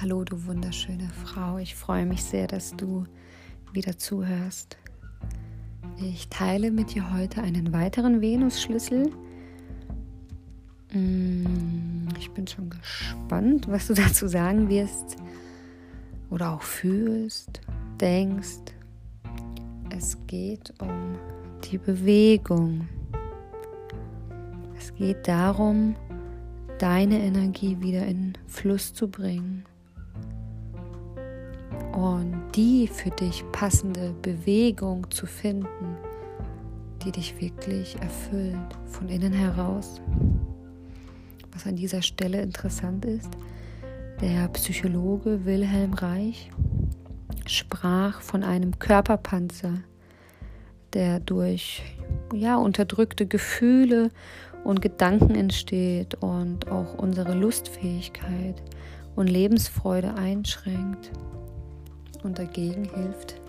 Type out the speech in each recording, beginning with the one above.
Hallo, du wunderschöne Frau. Ich freue mich sehr, dass du wieder zuhörst. Ich teile mit dir heute einen weiteren Venus-Schlüssel. Mm, ich bin schon gespannt, was du dazu sagen wirst oder auch fühlst, denkst. Es geht um die Bewegung. Es geht darum, deine Energie wieder in Fluss zu bringen und die für dich passende Bewegung zu finden, die dich wirklich erfüllt von innen heraus. Was an dieser Stelle interessant ist, der Psychologe Wilhelm Reich sprach von einem Körperpanzer, der durch ja, unterdrückte Gefühle und Gedanken entsteht und auch unsere Lustfähigkeit und Lebensfreude einschränkt. Und dagegen hilft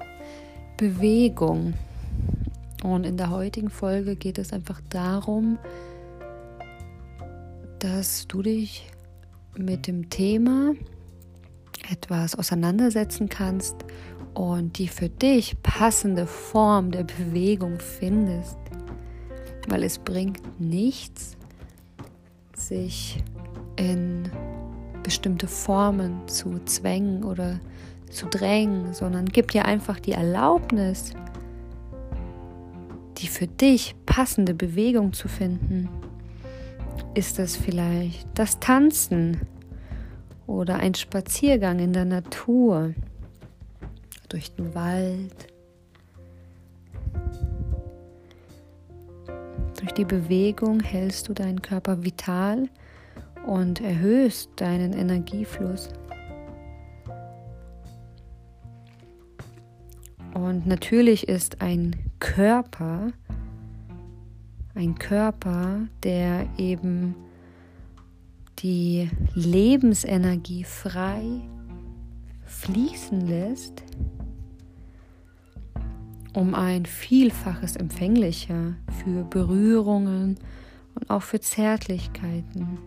Bewegung. Und in der heutigen Folge geht es einfach darum, dass du dich mit dem Thema etwas auseinandersetzen kannst und die für dich passende Form der Bewegung findest. Weil es bringt nichts, sich in bestimmte Formen zu zwängen oder zu drängen, sondern gib dir einfach die Erlaubnis, die für dich passende Bewegung zu finden. Ist das vielleicht das Tanzen oder ein Spaziergang in der Natur, durch den Wald, durch die Bewegung hältst du deinen Körper vital und erhöhst deinen Energiefluss. Und natürlich ist ein Körper, ein Körper, der eben die Lebensenergie frei fließen lässt, um ein Vielfaches empfänglicher für Berührungen und auch für Zärtlichkeiten.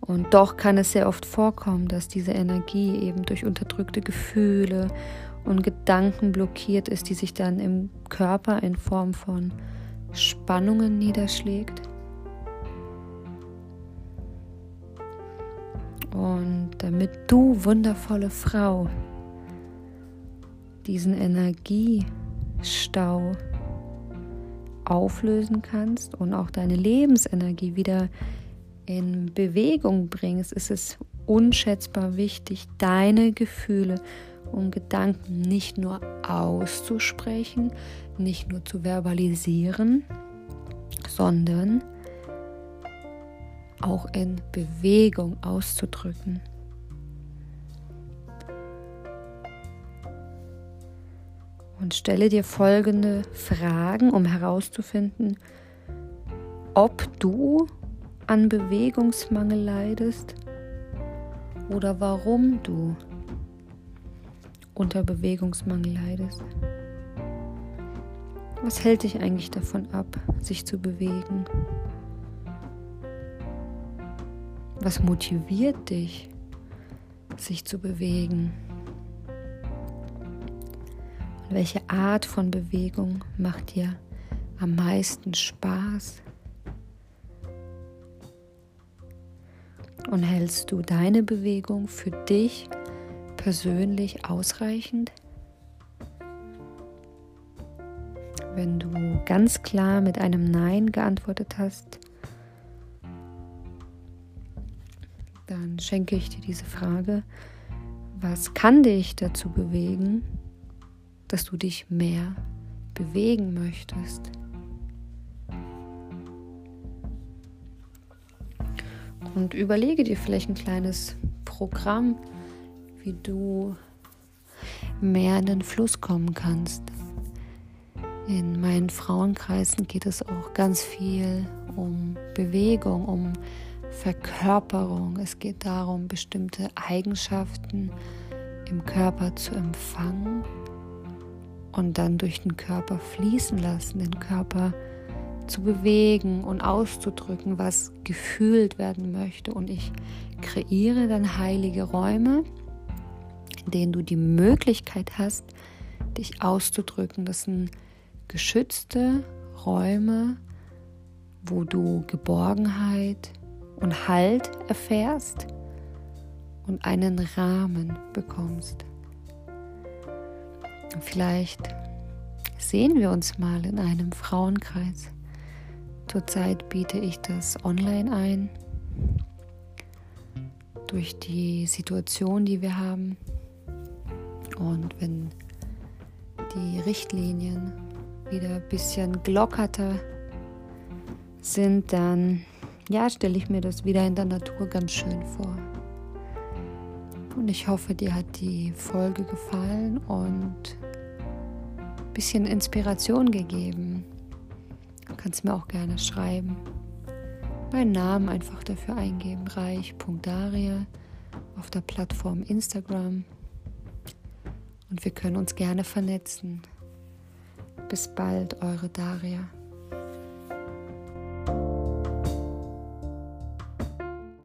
Und doch kann es sehr oft vorkommen, dass diese Energie eben durch unterdrückte Gefühle und Gedanken blockiert ist, die sich dann im Körper in Form von Spannungen niederschlägt. Und damit du, wundervolle Frau, diesen Energiestau auflösen kannst und auch deine Lebensenergie wieder in Bewegung bringst, ist es unschätzbar wichtig, deine Gefühle und Gedanken nicht nur auszusprechen, nicht nur zu verbalisieren, sondern auch in Bewegung auszudrücken. Und stelle dir folgende Fragen, um herauszufinden, ob du an Bewegungsmangel leidest oder warum du unter Bewegungsmangel leidest. Was hält dich eigentlich davon ab, sich zu bewegen? Was motiviert dich, sich zu bewegen? Und welche Art von Bewegung macht dir am meisten Spaß? Und hältst du deine Bewegung für dich persönlich ausreichend? Wenn du ganz klar mit einem Nein geantwortet hast, dann schenke ich dir diese Frage, was kann dich dazu bewegen, dass du dich mehr bewegen möchtest? Und überlege dir vielleicht ein kleines Programm, wie du mehr in den Fluss kommen kannst. In meinen Frauenkreisen geht es auch ganz viel um Bewegung, um Verkörperung. Es geht darum, bestimmte Eigenschaften im Körper zu empfangen und dann durch den Körper fließen lassen, den Körper zu bewegen und auszudrücken, was gefühlt werden möchte. Und ich kreiere dann heilige Räume, in denen du die Möglichkeit hast, dich auszudrücken. Das sind geschützte Räume, wo du Geborgenheit und Halt erfährst und einen Rahmen bekommst. Vielleicht sehen wir uns mal in einem Frauenkreis. Zurzeit biete ich das online ein. Durch die Situation, die wir haben. Und wenn die Richtlinien wieder ein bisschen glockerter sind, dann ja, stelle ich mir das wieder in der Natur ganz schön vor. Und ich hoffe, dir hat die Folge gefallen und ein bisschen Inspiration gegeben. Du kannst mir auch gerne schreiben. Meinen Namen einfach dafür eingeben, reich.daria auf der Plattform Instagram. Und wir können uns gerne vernetzen. Bis bald, eure Daria.